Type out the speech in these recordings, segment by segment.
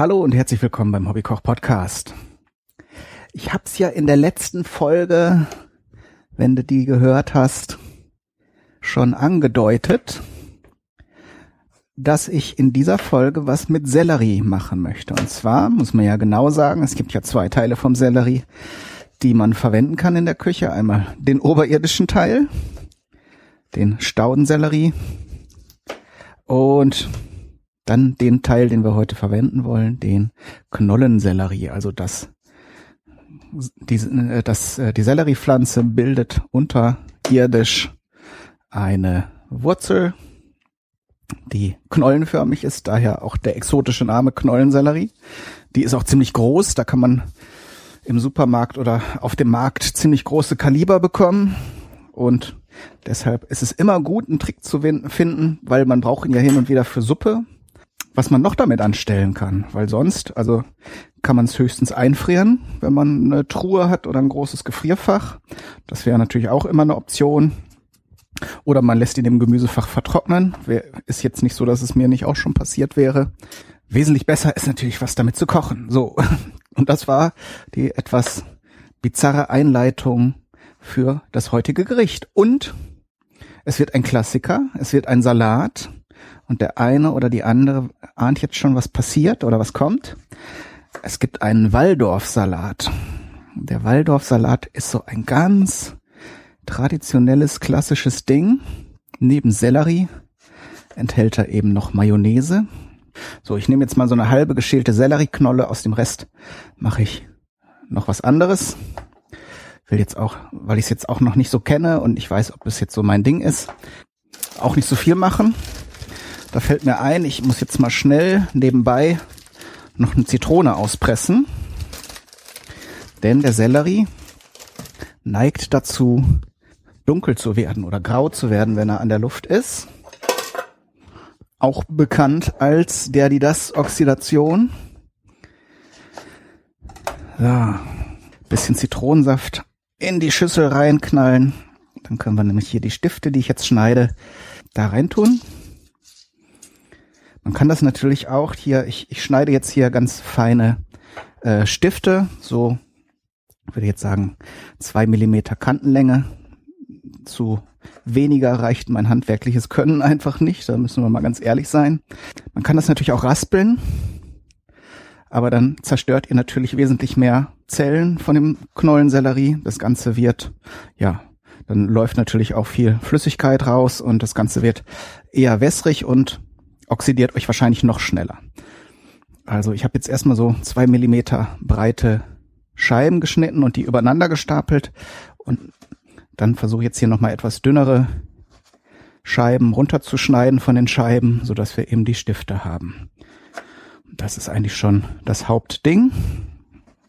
Hallo und herzlich willkommen beim Hobbykoch Podcast. Ich hab's ja in der letzten Folge, wenn du die gehört hast, schon angedeutet, dass ich in dieser Folge was mit Sellerie machen möchte. Und zwar muss man ja genau sagen, es gibt ja zwei Teile vom Sellerie, die man verwenden kann in der Küche. Einmal den oberirdischen Teil, den Staudensellerie und dann den Teil, den wir heute verwenden wollen, den Knollensellerie, also das die, äh, das, äh, die Selleriepflanze bildet unterirdisch eine Wurzel, die knollenförmig ist, daher auch der exotische Name Knollensellerie. Die ist auch ziemlich groß, da kann man im Supermarkt oder auf dem Markt ziemlich große Kaliber bekommen. Und deshalb ist es immer gut, einen Trick zu finden, weil man braucht ihn ja hin und wieder für Suppe was man noch damit anstellen kann, weil sonst, also kann man es höchstens einfrieren, wenn man eine Truhe hat oder ein großes Gefrierfach. Das wäre natürlich auch immer eine Option. Oder man lässt ihn im Gemüsefach vertrocknen. Ist jetzt nicht so, dass es mir nicht auch schon passiert wäre. Wesentlich besser ist natürlich, was damit zu kochen. So. Und das war die etwas bizarre Einleitung für das heutige Gericht. Und es wird ein Klassiker. Es wird ein Salat und der eine oder die andere ahnt jetzt schon, was passiert oder was kommt. Es gibt einen Waldorfsalat. Der Waldorfsalat ist so ein ganz traditionelles, klassisches Ding. Neben Sellerie enthält er eben noch Mayonnaise. So, ich nehme jetzt mal so eine halbe geschälte Sellerieknolle. Aus dem Rest mache ich noch was anderes. Will jetzt auch, weil ich es jetzt auch noch nicht so kenne und ich weiß, ob es jetzt so mein Ding ist, auch nicht so viel machen. Da fällt mir ein, ich muss jetzt mal schnell nebenbei noch eine Zitrone auspressen. Denn der Sellerie neigt dazu, dunkel zu werden oder grau zu werden, wenn er an der Luft ist. Auch bekannt als der, die das Oxidation. So, bisschen Zitronensaft in die Schüssel reinknallen. Dann können wir nämlich hier die Stifte, die ich jetzt schneide, da reintun. Man kann das natürlich auch hier, ich, ich schneide jetzt hier ganz feine äh, Stifte, so würde ich jetzt sagen zwei Millimeter Kantenlänge. Zu weniger reicht mein handwerkliches Können einfach nicht, da müssen wir mal ganz ehrlich sein. Man kann das natürlich auch raspeln, aber dann zerstört ihr natürlich wesentlich mehr Zellen von dem Knollensellerie. Das Ganze wird, ja, dann läuft natürlich auch viel Flüssigkeit raus und das Ganze wird eher wässrig und oxidiert euch wahrscheinlich noch schneller. Also ich habe jetzt erstmal so zwei Millimeter breite Scheiben geschnitten und die übereinander gestapelt und dann versuche jetzt hier nochmal etwas dünnere Scheiben runterzuschneiden von den Scheiben, so dass wir eben die Stifte haben. Das ist eigentlich schon das Hauptding.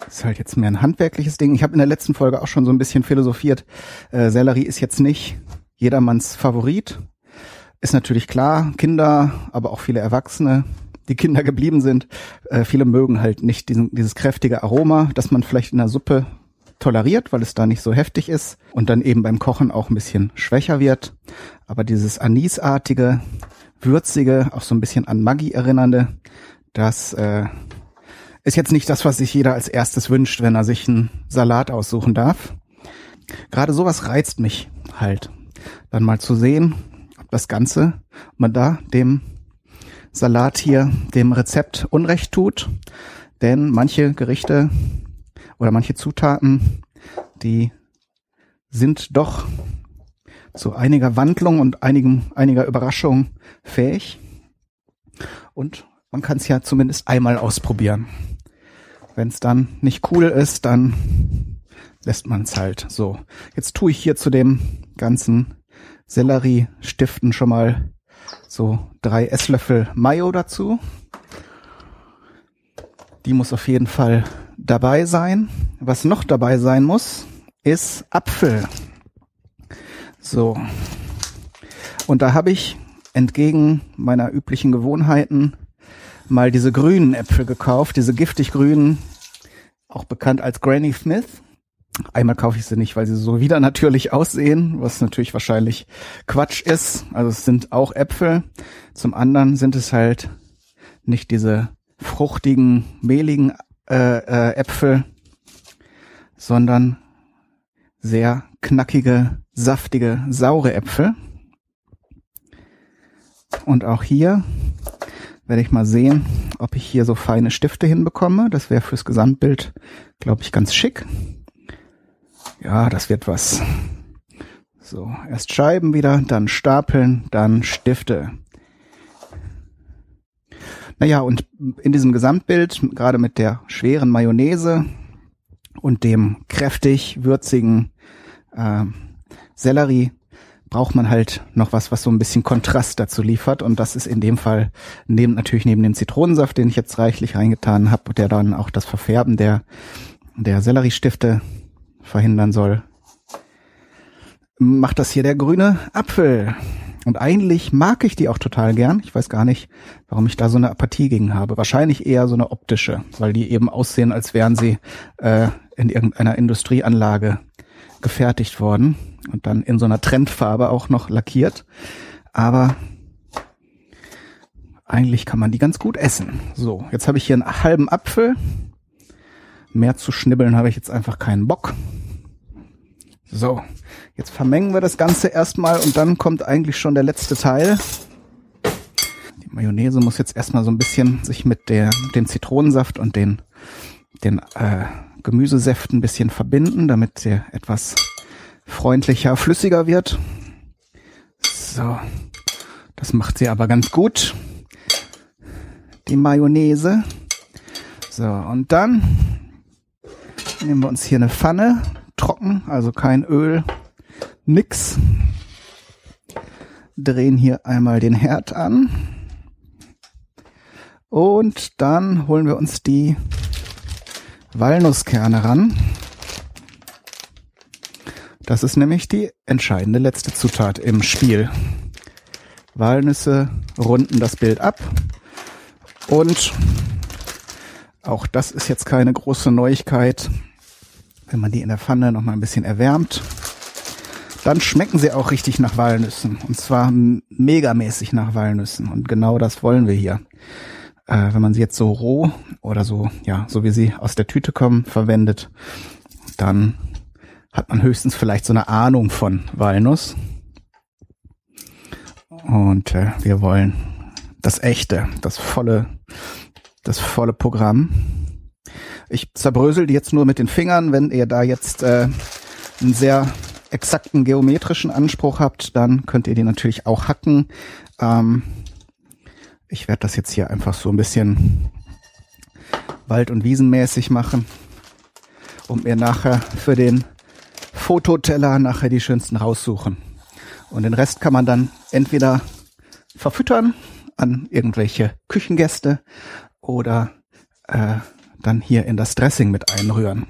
Das ist halt jetzt mehr ein handwerkliches Ding. Ich habe in der letzten Folge auch schon so ein bisschen philosophiert. Äh, Sellerie ist jetzt nicht jedermanns Favorit ist natürlich klar, Kinder, aber auch viele Erwachsene, die Kinder geblieben sind, äh, viele mögen halt nicht diesen, dieses kräftige Aroma, das man vielleicht in der Suppe toleriert, weil es da nicht so heftig ist und dann eben beim Kochen auch ein bisschen schwächer wird. Aber dieses anisartige, würzige, auch so ein bisschen an Maggi erinnernde, das äh, ist jetzt nicht das, was sich jeder als erstes wünscht, wenn er sich einen Salat aussuchen darf. Gerade sowas reizt mich halt. Dann mal zu sehen, das Ganze man da dem Salat hier, dem Rezept Unrecht tut. Denn manche Gerichte oder manche Zutaten, die sind doch zu einiger Wandlung und einigen, einiger Überraschung fähig. Und man kann es ja zumindest einmal ausprobieren. Wenn es dann nicht cool ist, dann lässt man es halt so. Jetzt tue ich hier zu dem ganzen Sellerie-Stiften schon mal so drei Esslöffel Mayo dazu. Die muss auf jeden Fall dabei sein. Was noch dabei sein muss, ist Apfel. So. Und da habe ich entgegen meiner üblichen Gewohnheiten mal diese grünen Äpfel gekauft, diese giftig grünen, auch bekannt als Granny Smith. Einmal kaufe ich sie nicht, weil sie so wieder natürlich aussehen, was natürlich wahrscheinlich Quatsch ist. Also es sind auch Äpfel. Zum anderen sind es halt nicht diese fruchtigen, mehligen äh, äh, Äpfel, sondern sehr knackige, saftige, saure Äpfel. Und auch hier werde ich mal sehen, ob ich hier so feine Stifte hinbekomme. Das wäre fürs Gesamtbild, glaube ich, ganz schick. Ja, das wird was. So, erst Scheiben wieder, dann Stapeln, dann Stifte. Naja, und in diesem Gesamtbild, gerade mit der schweren Mayonnaise und dem kräftig würzigen äh, Sellerie, braucht man halt noch was, was so ein bisschen Kontrast dazu liefert. Und das ist in dem Fall neben, natürlich neben dem Zitronensaft, den ich jetzt reichlich reingetan habe, der dann auch das Verfärben der, der Selleriestifte verhindern soll, macht das hier der grüne Apfel. Und eigentlich mag ich die auch total gern. Ich weiß gar nicht, warum ich da so eine Apathie gegen habe. Wahrscheinlich eher so eine optische, weil die eben aussehen, als wären sie äh, in irgendeiner Industrieanlage gefertigt worden und dann in so einer Trendfarbe auch noch lackiert. Aber eigentlich kann man die ganz gut essen. So, jetzt habe ich hier einen halben Apfel. Mehr zu schnibbeln habe ich jetzt einfach keinen Bock. So, jetzt vermengen wir das Ganze erstmal und dann kommt eigentlich schon der letzte Teil. Die Mayonnaise muss jetzt erstmal so ein bisschen sich mit der, dem Zitronensaft und den, den äh, Gemüsesäften ein bisschen verbinden, damit sie etwas freundlicher, flüssiger wird. So, das macht sie aber ganz gut. Die Mayonnaise. So, und dann nehmen wir uns hier eine Pfanne, trocken, also kein Öl, nix. Drehen hier einmal den Herd an. Und dann holen wir uns die Walnusskerne ran. Das ist nämlich die entscheidende letzte Zutat im Spiel. Walnüsse runden das Bild ab und auch das ist jetzt keine große Neuigkeit. Wenn man die in der Pfanne noch mal ein bisschen erwärmt, dann schmecken sie auch richtig nach Walnüssen. Und zwar megamäßig nach Walnüssen. Und genau das wollen wir hier äh, wenn man sie jetzt so roh oder so, ja, so wie sie aus der Tüte kommen, verwendet, dann hat man höchstens vielleicht so eine Ahnung von Walnuss. Und äh, wir wollen das echte, das volle, das volle Programm. Ich zerbrösel die jetzt nur mit den Fingern. Wenn ihr da jetzt äh, einen sehr exakten geometrischen Anspruch habt, dann könnt ihr die natürlich auch hacken. Ähm, ich werde das jetzt hier einfach so ein bisschen Wald- und Wiesenmäßig machen, um mir nachher für den Fototeller nachher die schönsten raussuchen. Und den Rest kann man dann entweder verfüttern an irgendwelche Küchengäste oder äh, dann hier in das Dressing mit einrühren.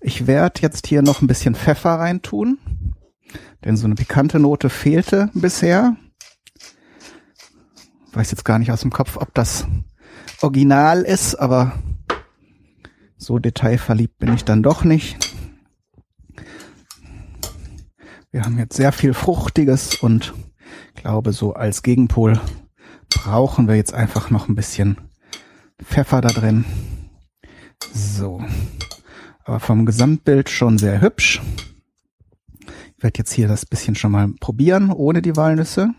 Ich werde jetzt hier noch ein bisschen Pfeffer reintun, denn so eine pikante Note fehlte bisher weiß jetzt gar nicht aus dem Kopf, ob das original ist, aber so detailverliebt bin ich dann doch nicht. Wir haben jetzt sehr viel Fruchtiges und glaube, so als Gegenpol brauchen wir jetzt einfach noch ein bisschen Pfeffer da drin. So. Aber vom Gesamtbild schon sehr hübsch. Ich werde jetzt hier das bisschen schon mal probieren, ohne die Walnüsse.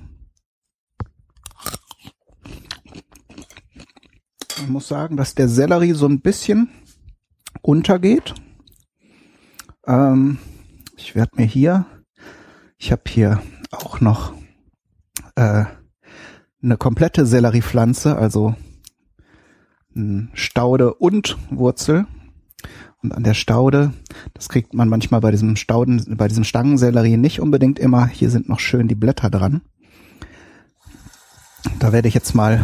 Ich muss sagen, dass der Sellerie so ein bisschen untergeht. Ähm, ich werde mir hier, ich habe hier auch noch äh, eine komplette Selleriepflanze, also Staude und Wurzel. Und an der Staude, das kriegt man manchmal bei diesem Stauden, bei diesem Stangensellerie nicht unbedingt immer. Hier sind noch schön die Blätter dran. Da werde ich jetzt mal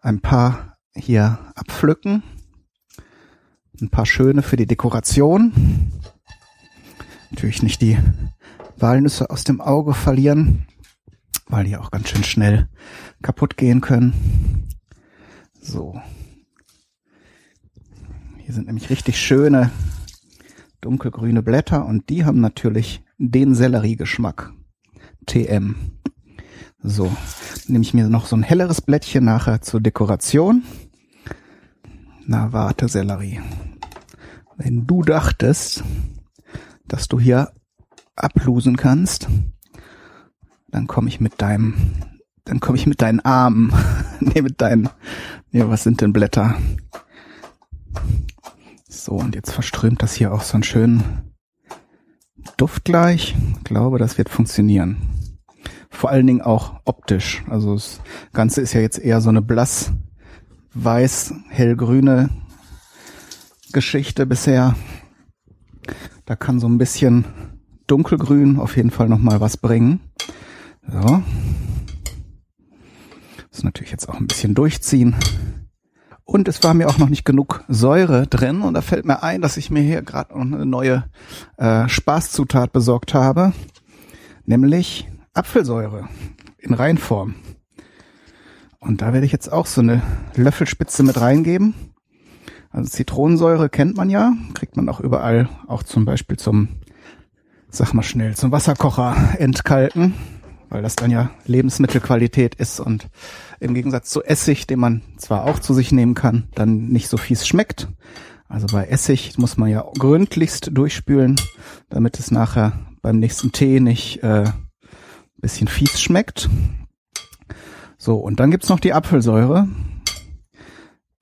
ein paar hier abpflücken. Ein paar schöne für die Dekoration. Natürlich nicht die Walnüsse aus dem Auge verlieren, weil die auch ganz schön schnell kaputt gehen können. So. Hier sind nämlich richtig schöne dunkelgrüne Blätter und die haben natürlich den Selleriegeschmack. TM. So, nehme ich mir noch so ein helleres Blättchen nachher zur Dekoration. Na, warte, Sellerie. Wenn du dachtest, dass du hier ablusen kannst, dann komme ich mit deinem, dann komme ich mit deinen Armen, nee, mit deinen, nee, was sind denn Blätter? So, und jetzt verströmt das hier auch so einen schönen Duft gleich. Ich glaube, das wird funktionieren. Vor allen Dingen auch optisch. Also das Ganze ist ja jetzt eher so eine blass weiß, hellgrüne Geschichte bisher. Da kann so ein bisschen dunkelgrün auf jeden Fall nochmal was bringen. So. Das natürlich jetzt auch ein bisschen durchziehen. Und es war mir auch noch nicht genug Säure drin. Und da fällt mir ein, dass ich mir hier gerade noch eine neue äh, Spaßzutat besorgt habe. Nämlich Apfelsäure in Reinform. Und da werde ich jetzt auch so eine Löffelspitze mit reingeben. Also Zitronensäure kennt man ja, kriegt man auch überall, auch zum Beispiel zum, sag mal schnell, zum Wasserkocher entkalken weil das dann ja Lebensmittelqualität ist und im Gegensatz zu Essig, den man zwar auch zu sich nehmen kann, dann nicht so fies schmeckt. Also bei Essig muss man ja gründlichst durchspülen, damit es nachher beim nächsten Tee nicht äh, bisschen fies schmeckt. So, und dann gibt's noch die Apfelsäure.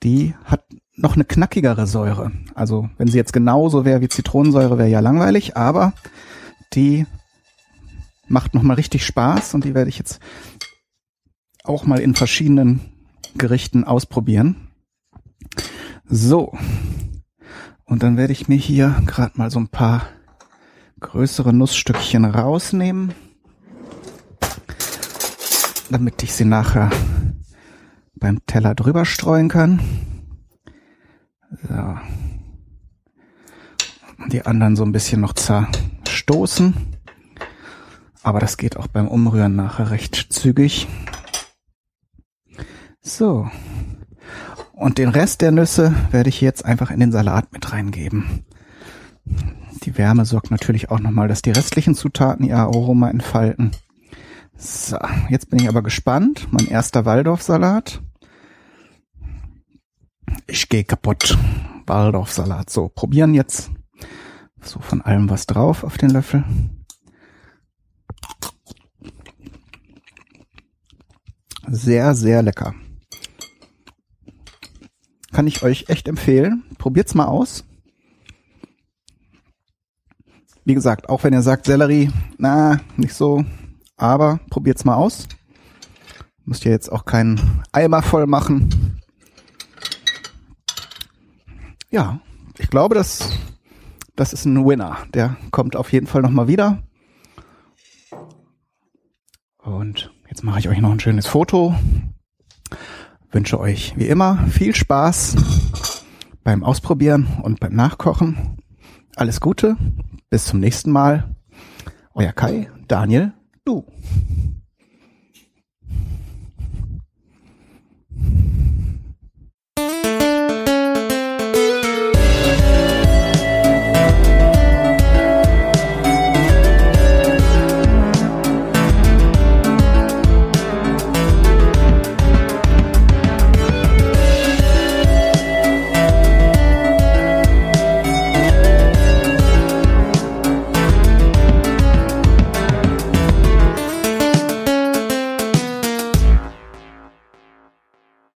Die hat noch eine knackigere Säure. Also wenn sie jetzt genauso wäre wie Zitronensäure, wäre ja langweilig, aber die macht nochmal richtig Spaß und die werde ich jetzt auch mal in verschiedenen Gerichten ausprobieren. So. Und dann werde ich mir hier gerade mal so ein paar größere Nussstückchen rausnehmen, damit ich sie nachher beim Teller drüber streuen kann. So. Die anderen so ein bisschen noch zerstoßen. Aber das geht auch beim Umrühren nachher recht zügig. So. Und den Rest der Nüsse werde ich jetzt einfach in den Salat mit reingeben. Die Wärme sorgt natürlich auch nochmal, dass die restlichen Zutaten ihr Aroma entfalten. So, jetzt bin ich aber gespannt. Mein erster Waldorfsalat. Ich gehe kaputt. Waldorfsalat. So, probieren jetzt. So von allem was drauf auf den Löffel. Sehr, sehr lecker. Kann ich euch echt empfehlen. Probiert's mal aus. Wie gesagt, auch wenn ihr sagt Sellerie, na, nicht so, aber probiert's mal aus. Müsst ihr jetzt auch keinen Eimer voll machen. Ja, ich glaube, das, das ist ein Winner. Der kommt auf jeden Fall nochmal wieder. Und Jetzt mache ich euch noch ein schönes Foto. Wünsche euch wie immer viel Spaß beim Ausprobieren und beim Nachkochen. Alles Gute. Bis zum nächsten Mal. Euer Kai, Daniel, du.